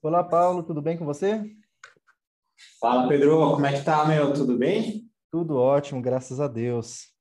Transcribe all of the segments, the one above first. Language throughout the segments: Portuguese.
Olá, Paulo, tudo bem com você? Fala, Pedro, como é que tá, meu? Tudo bem? Tudo ótimo, graças a Deus.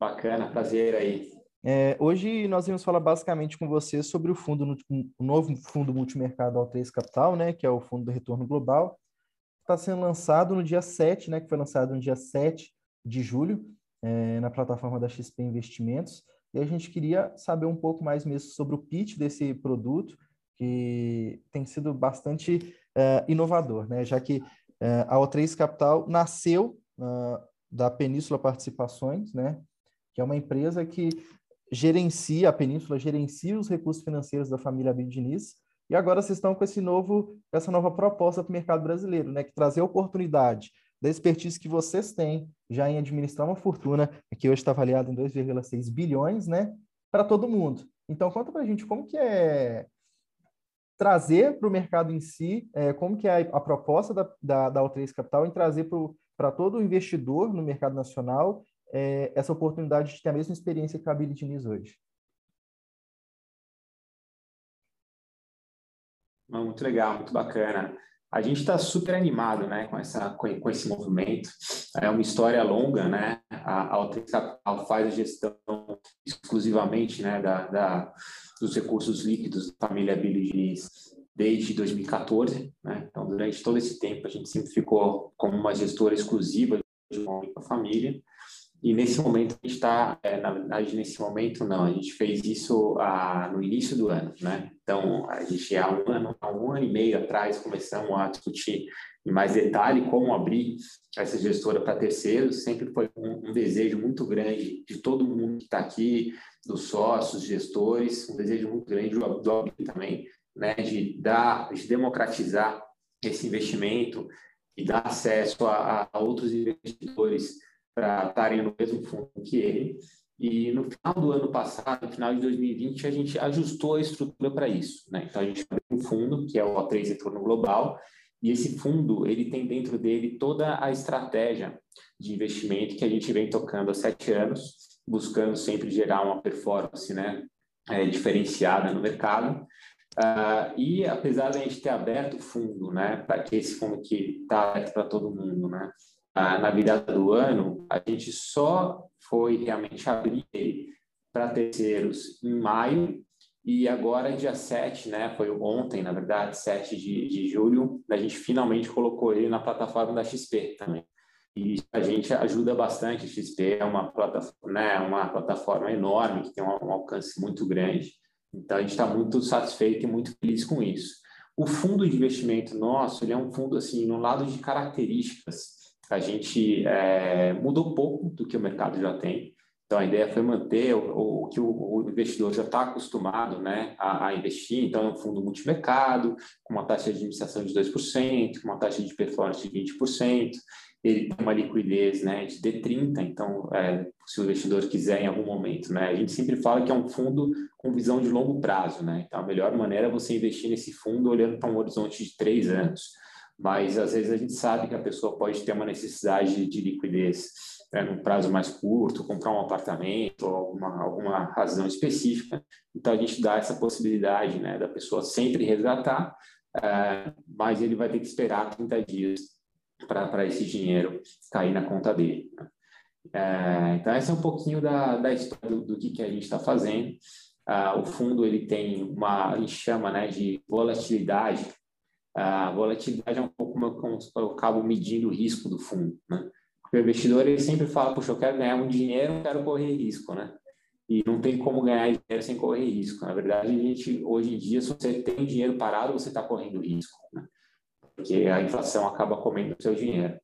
Bacana, prazer aí. É, hoje nós vamos falar basicamente com você sobre o fundo, o novo fundo multimercado Al3 Capital, né, que é o fundo do retorno global. Está sendo lançado no dia 7, né, que foi lançado no dia 7 de julho, é, na plataforma da XP Investimentos. E a gente queria saber um pouco mais mesmo sobre o pitch desse produto, que tem sido bastante uh, inovador, né? já que uh, a O3 Capital nasceu uh, da Península Participações, né? que é uma empresa que gerencia, a Península gerencia os recursos financeiros da família Abid e agora vocês estão com esse novo, essa nova proposta para o mercado brasileiro, né? que trazer oportunidade da expertise que vocês têm já em administrar uma fortuna, que hoje está avaliada em 2,6 bilhões, né? para todo mundo. Então, conta para a gente como que é trazer para o mercado em si, é, como que é a, a proposta da, da, da O3 Capital em trazer para todo investidor no mercado nacional é, essa oportunidade de ter a mesma experiência que a Billy hoje. Muito legal, muito bacana. A gente está super animado né, com, essa, com, esse movimento. É uma história longa, né? A, a Capital faz a gestão exclusivamente né, da, da, dos recursos líquidos da família Billy Diniz desde 2014. Né? Então, durante todo esse tempo, a gente sempre ficou como uma gestora exclusiva de uma única família. E nesse momento a gente está, é, na verdade, nesse momento não, a gente fez isso ah, no início do ano, né? Então, a gente há um ano, há um ano e meio atrás começamos a discutir em mais detalhe como abrir essa gestora para terceiros. Sempre foi um, um, desejo muito grande de todo mundo que está aqui, dos sócios, gestores, um desejo muito grande do, do também, né? De dar, de democratizar esse investimento e dar acesso a, a outros investidores para estarem no mesmo fundo que ele. E no final do ano passado, no final de 2020, a gente ajustou a estrutura para isso. Né? Então, a gente abriu um fundo, que é o O3 Retorno Global, e esse fundo, ele tem dentro dele toda a estratégia de investimento que a gente vem tocando há sete anos, buscando sempre gerar uma performance né, é, diferenciada no mercado. Uh, e apesar de a gente ter aberto o fundo, né, para que esse fundo que está aberto para todo mundo, né, na virada do ano, a gente só foi realmente abrir para terceiros em maio, e agora, dia 7, né, foi ontem, na verdade, 7 de, de julho, a gente finalmente colocou ele na plataforma da XP também. E a gente ajuda bastante, a XP é uma plataforma, né, uma plataforma enorme, que tem um alcance muito grande, então a gente está muito satisfeito e muito feliz com isso. O fundo de investimento nosso, ele é um fundo, assim, no lado de características, a gente é, mudou pouco do que o mercado já tem. Então, a ideia foi manter o, o que o, o, investidor já está acostumado né, a, a, investir. Então, é um fundo multimercado, com uma taxa de administração de 2%, com uma taxa de performance de 20%. Ele tem uma liquidez né, de D30, então, é, se o investidor quiser em algum momento. Né, a gente sempre fala que é um fundo com visão de longo prazo. Né, então, a melhor maneira é você investir nesse fundo olhando para um horizonte de três anos mas às vezes a gente sabe que a pessoa pode ter uma necessidade de liquidez né, num prazo mais curto, comprar um apartamento, alguma, alguma razão específica. Então a gente dá essa possibilidade né, da pessoa sempre resgatar, uh, mas ele vai ter que esperar 30 dias para esse dinheiro cair na conta dele. Né? Uh, então essa é um pouquinho da, da história do, do que, que a gente está fazendo. Uh, o fundo ele tem uma, a gente chama né, de volatilidade a volatilidade é um pouco como eu acabo medindo o risco do fundo, né? O investidor ele sempre fala, puxa, eu quero ganhar um dinheiro, eu quero correr risco, né? E não tem como ganhar dinheiro sem correr risco. Na verdade, a gente, hoje em dia, se você tem dinheiro parado, você está correndo risco, né? Porque a inflação acaba comendo o seu dinheiro.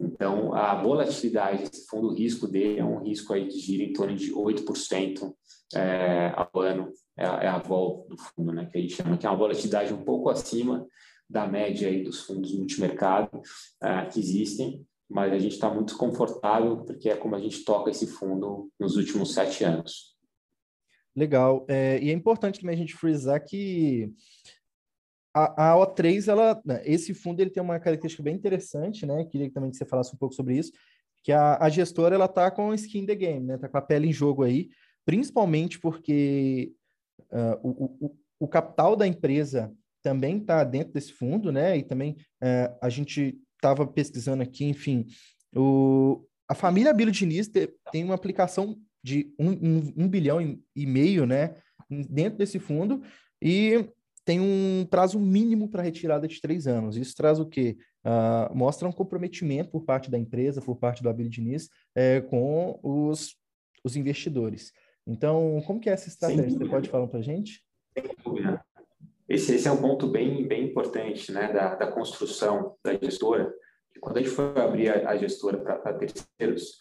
Então, a volatilidade, esse fundo risco dele é um risco aí que gira em torno de 8% é, ao ano, é é a vol do fundo, né? Que a gente chama que é uma volatilidade um pouco acima da média aí dos fundos multimercado uh, que existem, mas a gente está muito confortável porque é como a gente toca esse fundo nos últimos sete anos. Legal. É, e é importante também a gente frisar que a, a O3, ela, né, esse fundo ele tem uma característica bem interessante, né? Queria também que você falasse um pouco sobre isso, que a, a gestora ela tá com skin the game, né? Tá com a pele em jogo aí, principalmente porque uh, o, o, o capital da empresa também está dentro desse fundo, né? E também é, a gente estava pesquisando aqui, enfim, o, a família Abílio Diniz tem uma aplicação de um, um, um bilhão e meio, né? Dentro desse fundo, e tem um prazo mínimo para retirada de três anos. Isso traz o quê? Uh, mostra um comprometimento por parte da empresa, por parte do Abílio Diniz, é, com os, os investidores. Então, como que é essa estratégia? Você pode falar para a gente? Sem dúvida. Esse, esse, é um ponto bem, bem importante né, da, da construção da gestora. Quando a gente foi abrir a, a gestora para terceiros,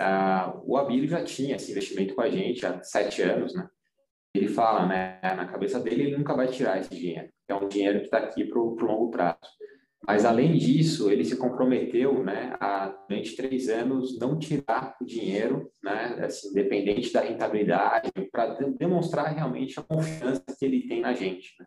uh, o Abílio já tinha esse investimento com a gente há sete anos, né? ele fala, né, na cabeça dele, ele nunca vai tirar esse dinheiro. É um dinheiro que está aqui para o longo prazo. Mas, além disso, ele se comprometeu, né, a, durante três anos, não tirar o dinheiro, né, assim, da rentabilidade, para demonstrar realmente a confiança que ele tem na gente. Né?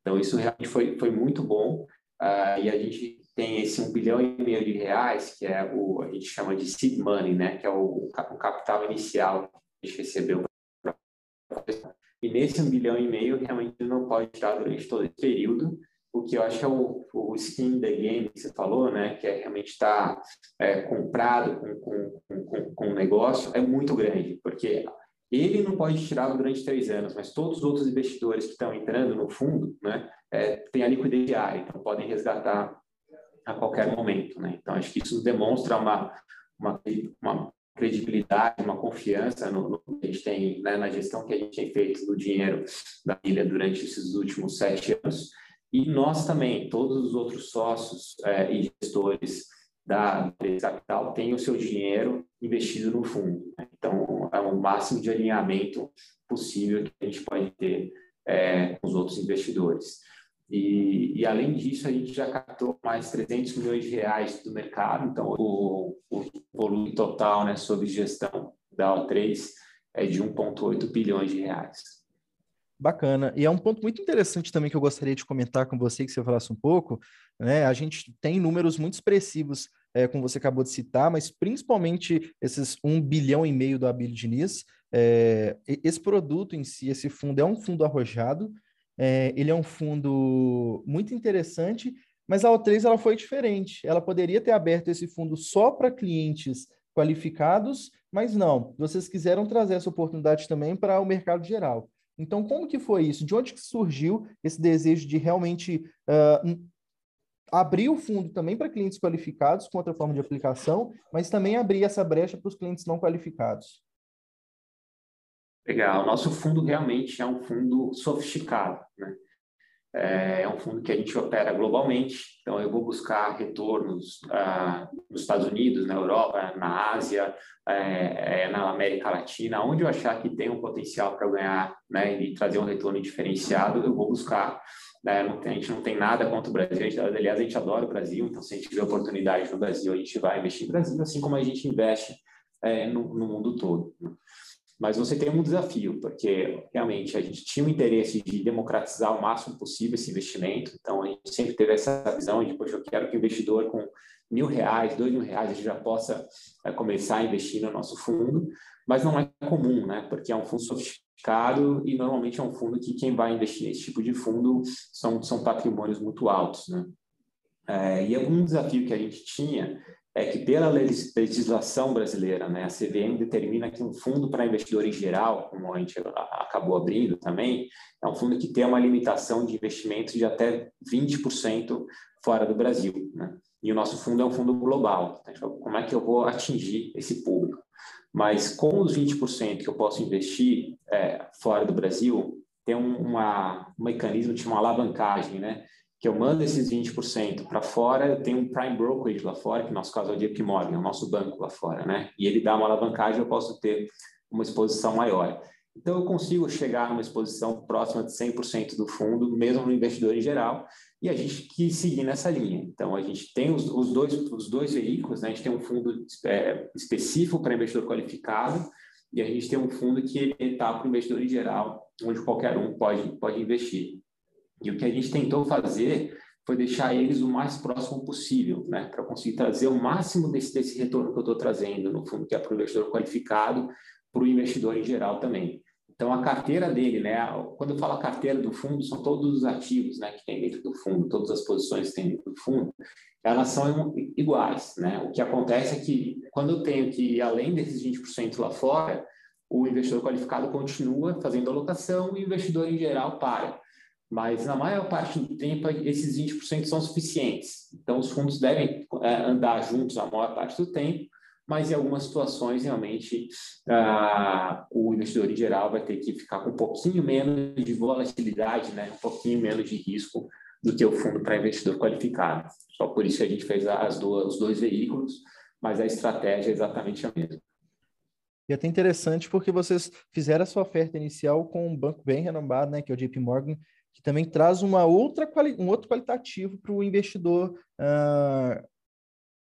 Então, isso realmente foi, foi muito bom. Uh, e a gente tem esse um bilhão e meio de reais, que é o a gente chama de seed money, né, que é o, o capital inicial que a gente recebeu e nesse um bilhão e meio, realmente não pode tirar durante todo esse período, o que eu acho que é o, o skin the game que você falou, né, que é realmente estar tá, é, comprado com, com, com, com um negócio, é muito grande, porque ele não pode tirar durante três anos, mas todos os outros investidores que estão entrando no fundo, né, é, têm a liquidez diária, então podem resgatar a qualquer momento, né? Então acho que isso demonstra uma uma, uma credibilidade, uma confiança no, no, que a gente tem, né, na gestão que a gente tem feito do dinheiro da ilha durante esses últimos sete anos. E nós também, todos os outros sócios é, e gestores da Capital têm o seu dinheiro investido no fundo. Né? Então, é o máximo de alinhamento possível que a gente pode ter é, com os outros investidores. E, e, além disso, a gente já captou mais 300 milhões de reais do mercado, então o, o volume total né, sob gestão da O3 é de 1,8 bilhões de reais. Bacana. E é um ponto muito interessante também que eu gostaria de comentar com você, que você falasse um pouco. Né? A gente tem números muito expressivos, é, como você acabou de citar, mas principalmente esses 1 bilhão e meio do Abílio Diniz. É, esse produto em si, esse fundo, é um fundo arrojado, é, ele é um fundo muito interessante, mas a O3 ela foi diferente. Ela poderia ter aberto esse fundo só para clientes qualificados, mas não. Vocês quiseram trazer essa oportunidade também para o mercado geral. Então, como que foi isso? De onde que surgiu esse desejo de realmente uh, abrir o fundo também para clientes qualificados com outra forma de aplicação, mas também abrir essa brecha para os clientes não qualificados? Legal. Nosso fundo realmente é um fundo sofisticado, né? É, é um fundo que a gente opera globalmente, então eu vou buscar retornos ah, nos Estados Unidos, na Europa, na Ásia, é, é, na América Latina, onde eu achar que tem um potencial para ganhar né, e trazer um retorno diferenciado, eu vou buscar. Né, a gente não tem nada contra o Brasil, a gente, aliás, a gente adora o Brasil, então se a gente tiver oportunidade no Brasil, a gente vai investir no Brasil, assim como a gente investe é, no, no mundo todo. Né? mas você tem um desafio, porque realmente a gente tinha o interesse de democratizar o máximo possível esse investimento, então a gente sempre teve essa visão de, poxa, eu quero que o investidor com mil reais, dois mil reais, a gente já possa é, começar a investir no nosso fundo, mas não é comum, né? Porque é um fundo sofisticado e normalmente é um fundo que quem vai investir nesse tipo de fundo são, são patrimônios muito altos, né? É, e algum desafio que a gente tinha é que pela legislação brasileira, né, a CVM determina que um fundo para investidor em geral, como a gente acabou abrindo também, é um fundo que tem uma limitação de investimentos de até 20% fora do Brasil. Né? E o nosso fundo é um fundo global. Então, como é que eu vou atingir esse público? Mas com os 20% que eu posso investir é, fora do Brasil, tem um, uma, um mecanismo de uma alavancagem, né? que eu mando esses 20% para fora, eu tenho um prime brokerage lá fora, que no nosso caso é o JP Morgan, é o nosso banco lá fora, né? E ele dá uma alavancagem, eu posso ter uma exposição maior. Então, eu consigo chegar numa exposição próxima de 100% do fundo, mesmo no investidor em geral, e a gente que seguir nessa linha. Então, a gente tem os, os dois, os dois veículos, né? a gente tem um fundo é, específico para investidor qualificado, e a gente tem um fundo que está para o investidor em geral, onde qualquer um pode, pode investir. E o que a gente tentou fazer foi deixar eles o mais próximo possível, né, para conseguir trazer o máximo desse, desse retorno que eu estou trazendo, no fundo, que é para o investidor qualificado, para o investidor em geral também. Então, a carteira dele, né? Quando eu falo a carteira do fundo, são todos os ativos, né, que tem dentro do fundo, todas as posições que tem dentro do fundo, elas são iguais, né? O que acontece é que quando eu tenho que ir além desses 20% lá fora, o investidor qualificado continua fazendo alocação e o investidor em geral para. Mas na maior parte do tempo, esses 20% são suficientes. Então, os fundos devem é, andar juntos a maior parte do tempo mas em algumas situações, realmente, ah, o investidor em geral vai ter que ficar com um pouquinho menos de volatilidade, né? um pouquinho menos de risco do que o fundo para investidor qualificado. Só por isso que a gente fez as duas, os dois veículos, mas a estratégia é exatamente a mesma. E é até interessante porque vocês fizeram a sua oferta inicial com um banco bem renomado, né, que é o JP Morgan, que também traz uma outra um outro qualitativo para o investidor uh,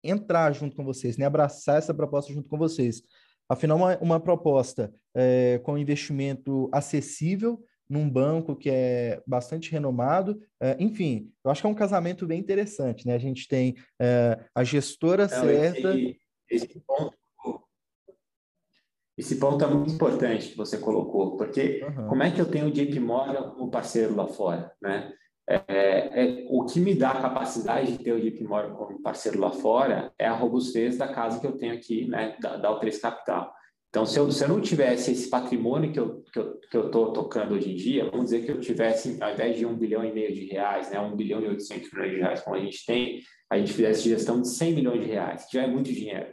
entrar junto com vocês, né? abraçar essa proposta junto com vocês. Afinal, uma, uma proposta é, com investimento acessível num banco que é bastante renomado. É, enfim, eu acho que é um casamento bem interessante, né? A gente tem é, a gestora Não, certa. Esse, esse, ponto, esse ponto é muito importante que você colocou, porque uhum. como é que eu tenho o JP Morgan como parceiro lá fora, né? É, é, o que me dá a capacidade de ter o JP Morgan como parceiro lá fora é a robustez da casa que eu tenho aqui, né, da, da U3 Capital. Então, se eu, se eu não tivesse esse patrimônio que eu estou que eu, que eu tocando hoje em dia, vamos dizer que eu tivesse, ao invés de um bilhão e meio de reais, né, um bilhão e oitocentos milhões de reais, como a gente tem, a gente fizesse gestão de 100 milhões de reais, que já é muito dinheiro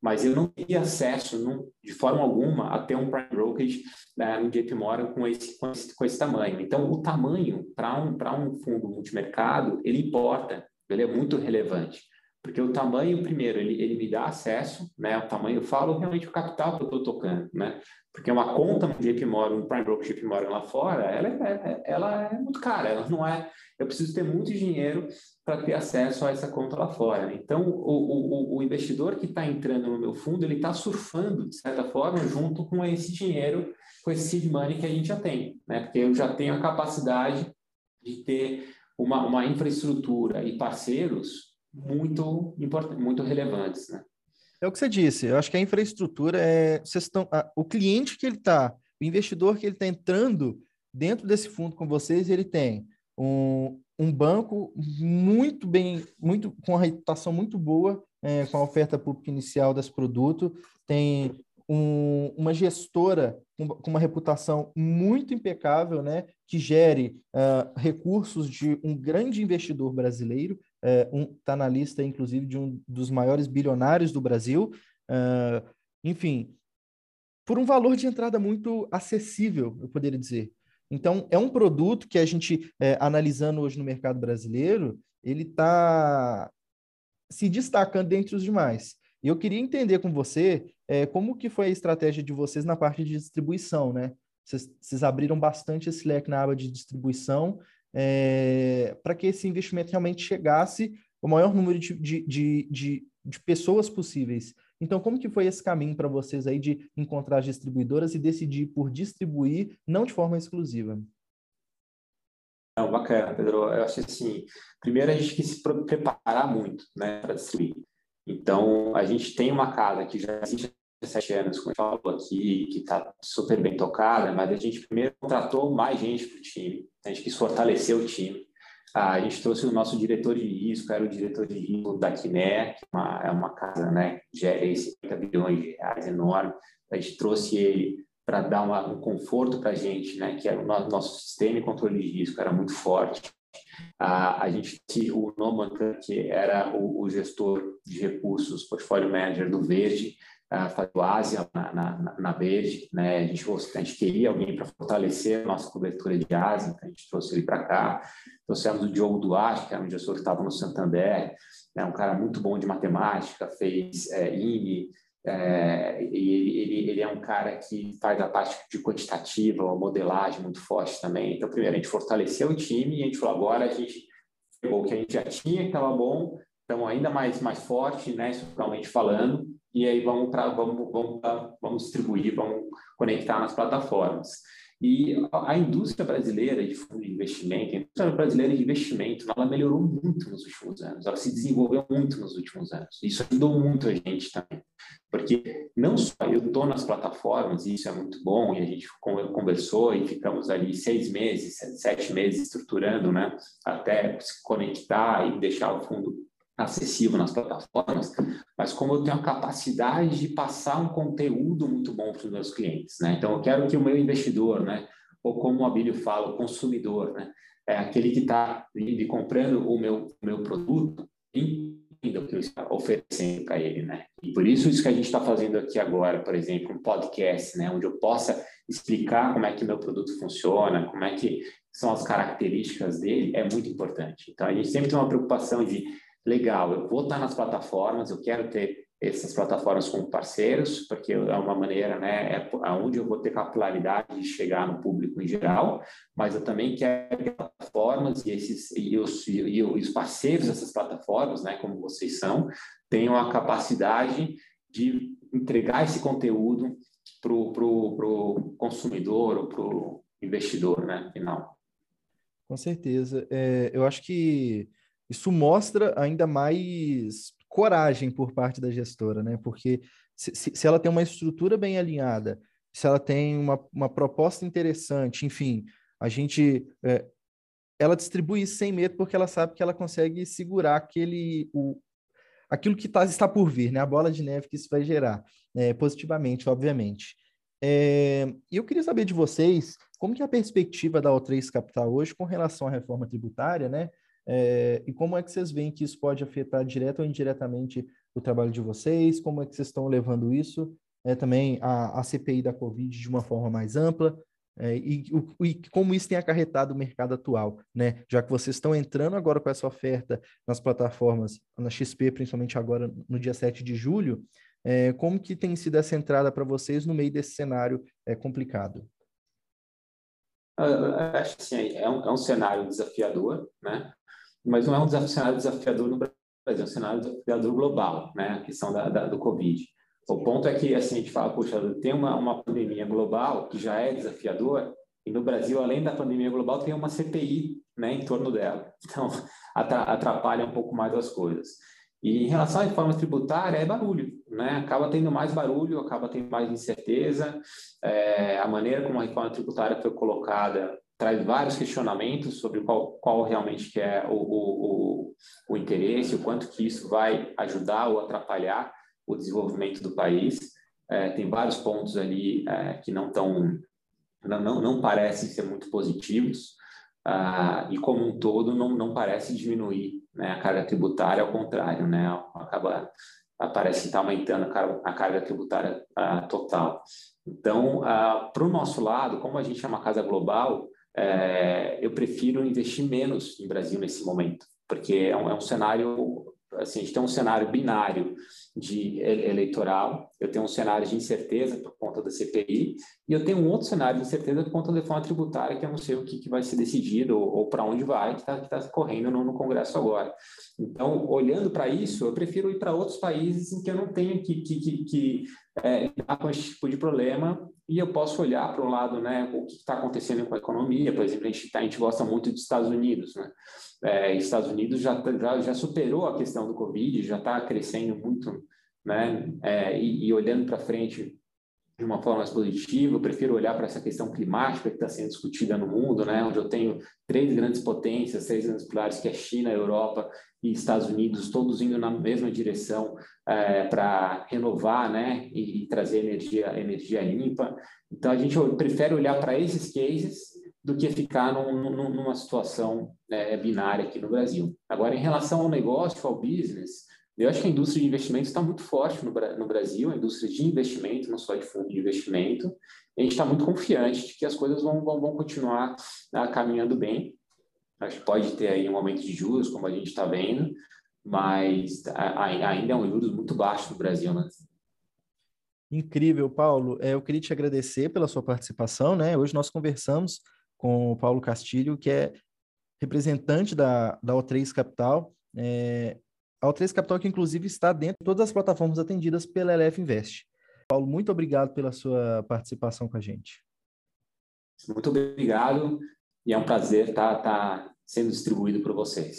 mas eu não teria acesso de forma alguma a ter um prime brokerage né, no JP Morgan com esse, com esse, com esse tamanho. Então, o tamanho para um, um fundo multimercado, ele importa, ele é muito relevante. Porque o tamanho, primeiro, ele, ele me dá acesso, né? O tamanho, eu falo realmente o capital que eu estou tocando, né? Porque uma conta no JP Morgan, um Prime Broker JP Morgan lá fora, ela é, é, ela é muito cara, ela não é... Eu preciso ter muito dinheiro para ter acesso a essa conta lá fora. Então, o, o, o investidor que está entrando no meu fundo, ele está surfando, de certa forma, junto com esse dinheiro, com esse seed money que a gente já tem, né? Porque eu já tenho a capacidade de ter uma, uma infraestrutura e parceiros muito importantes, muito relevantes, né? É o que você disse. Eu acho que a infraestrutura é vocês estão, o cliente que ele está, o investidor que ele está entrando dentro desse fundo com vocês, ele tem um, um banco muito bem, muito com uma reputação muito boa, é, com a oferta pública inicial desse produto, tem um, uma gestora com, com, uma reputação muito impecável, né, que gere uh, recursos de um grande investidor brasileiro, está é, um, tá na lista, inclusive, de um dos maiores bilionários do Brasil. Uh, enfim, por um valor de entrada muito acessível, eu poderia dizer. Então, é um produto que a gente, é, analisando hoje no mercado brasileiro, ele está se destacando dentre os demais. E eu queria entender com você é, como que foi a estratégia de vocês na parte de distribuição, né? Vocês, abriram bastante esse leque na aba de distribuição é, para que esse investimento realmente chegasse o maior número de, de, de, de, de pessoas possíveis. Então, como que foi esse caminho para vocês aí de encontrar as distribuidoras e decidir por distribuir, não de forma exclusiva? Não, bacana, Pedro. Eu acho assim, primeiro a gente quis se preparar muito, né, para distribuir. Então, a gente tem uma casa que já existe há sete anos, como eu falo aqui, que está super bem tocada, mas a gente primeiro contratou mais gente para o time. A gente quis fortalecer o time. Ah, a gente trouxe o nosso diretor de risco, era o diretor de risco da Quiné, que é uma, é uma casa né, que gera 50 bilhões de reais, enorme. A gente trouxe ele para dar uma, um conforto para a gente, né, que era o nosso, nosso sistema de controle de risco, era muito forte. Ah, a gente tinha o Noman, que era o, o gestor de recursos, portfólio manager do Verde, uh, Ásia na, na, na Verde, né? A gente, a gente queria alguém para fortalecer a nossa cobertura de Ásia, então a gente trouxe ele para cá. Trouxemos o Diogo Duarte, que era um gestor que estava no Santander, né? um cara muito bom de matemática, fez é, IME, é, e ele, ele, é um cara que faz a parte de quantitativa, uma modelagem muito forte também. Então, primeiro, a gente fortaleceu o time e a gente falou, agora a gente pegou o que a gente já tinha, que estava bom, então ainda mais, mais forte, né, estruturalmente falando, e aí vamos, pra, vamos, vamos, vamos distribuir, vamos conectar nas plataformas. E a indústria brasileira de fundo de investimento, a indústria brasileira de investimento, ela melhorou muito nos últimos anos, ela se desenvolveu muito nos últimos anos. Isso ajudou muito a gente também, porque não só eu estou nas plataformas, e isso é muito bom, e a gente conversou e ficamos ali seis meses, sete meses estruturando, né, até se conectar e deixar o fundo acessível nas plataformas, mas como eu tenho a capacidade de passar um conteúdo muito bom para os meus clientes, né? Então, eu quero que o meu investidor, né, ou como o Abílio fala, o consumidor, né, é aquele que está comprando o meu, meu produto, entenda o que eu estou oferecendo para ele, né? E por isso, isso que a gente está fazendo aqui agora, por exemplo, um podcast, né, onde eu possa explicar como é que meu produto funciona, como é que são as características dele, é muito importante. Então, a gente sempre tem uma preocupação de legal, eu vou estar nas plataformas, eu quero ter essas plataformas como parceiros, porque é uma maneira, né, é onde eu vou ter capilaridade de chegar no público em geral, mas eu também quero que plataformas e, esses, e, os, e os parceiros dessas plataformas, né, como vocês são, tenham a capacidade de entregar esse conteúdo para o consumidor ou para o investidor, né, final. Com certeza. É, eu acho que isso mostra ainda mais coragem por parte da gestora, né? Porque se, se ela tem uma estrutura bem alinhada, se ela tem uma, uma proposta interessante, enfim, a gente. É, ela distribui isso sem medo porque ela sabe que ela consegue segurar aquele. O, aquilo que tá, está por vir, né? A bola de neve que isso vai gerar, é, positivamente, obviamente. É, e eu queria saber de vocês como que é a perspectiva da O3 Capital hoje com relação à reforma tributária, né? É, e como é que vocês veem que isso pode afetar direto ou indiretamente o trabalho de vocês? Como é que vocês estão levando isso? É, também a, a CPI da Covid de uma forma mais ampla? É, e, o, e, como isso tem acarretado o mercado atual, né? Já que vocês estão entrando agora com essa oferta nas plataformas, na XP, principalmente agora no dia 7 de julho, é, como que tem sido essa entrada para vocês no meio desse cenário é, complicado? acho que sim, é um, é um cenário desafiador, né? Mas não é um cenário desafiador no Brasil, é um cenário desafiador global, né? A questão da, da, do Covid. O ponto é que, assim, a gente fala, puxa, tem uma, uma pandemia global que já é desafiador, e no Brasil, além da pandemia global, tem uma CPI né, em torno dela. Então, atrapalha um pouco mais as coisas. E em relação à reforma tributária, é barulho, né? Acaba tendo mais barulho, acaba tendo mais incerteza. É, a maneira como a reforma tributária foi colocada traz vários questionamentos sobre qual, qual realmente que é o, o, o, interesse, o quanto que isso vai ajudar ou atrapalhar o desenvolvimento do país. É, tem vários pontos ali é, que não estão não, não, não, parecem ser muito positivos ah, e como um todo não, não parece diminuir né, a carga tributária, ao contrário, né, acaba parece estar aumentando a carga, a carga tributária ah, total. Então, ah, para o nosso lado, como a gente é uma casa global, é, eu prefiro investir menos em Brasil nesse momento, porque é um, é um cenário, assim, a gente tem um cenário binário de eleitoral, eu tenho um cenário de incerteza por conta da CPI, e eu tenho um outro cenário de incerteza por conta da reforma tributária, que eu não sei o que, que vai ser decidido ou, ou para onde vai, que está tá correndo no, no, Congresso agora. Então, olhando para isso, eu prefiro ir para outros países em que eu não tenho que, que, que, que é, com esse tipo de problema e eu posso olhar para um lado, né, o que está acontecendo com a economia, por exemplo, a gente, tá, a gente gosta muito dos Estados Unidos, né, é, Estados Unidos já, tá, já, já superou a questão do Covid, já está crescendo muito, né, é, e, e olhando para frente de uma forma mais positiva, eu prefiro olhar para essa questão climática que está sendo discutida no mundo, né, onde eu tenho três grandes potências, três grandes pilares, que é China, Europa e Estados Unidos, todos indo na mesma direção é, para renovar, né, e, trazer energia, energia limpa. Então, a gente prefere olhar para esses cases do que ficar num, num, numa situação é, binária aqui no Brasil. Agora, em relação ao negócio, ao business, eu acho que a indústria de investimento está muito forte no, no, Brasil, a indústria de investimento, não só de fundo de investimento. a gente está muito confiante de que as coisas vão, vão, vão continuar ah, caminhando bem. Acho que pode ter aí um aumento de juros, como a gente está vendo, mas ainda é um juros muito baixo no Brasil, né? Incrível, Paulo. É, eu queria te agradecer pela sua participação, né? Hoje nós conversamos com o Paulo Castilho, que é representante da, da O3 Capital. É, a O3 Capital, que inclusive está dentro de todas as plataformas atendidas pela LF Invest. Paulo, muito obrigado pela sua participação com a gente. Muito obrigado e é um prazer estar, tá, estar tá sendo distribuído por vocês.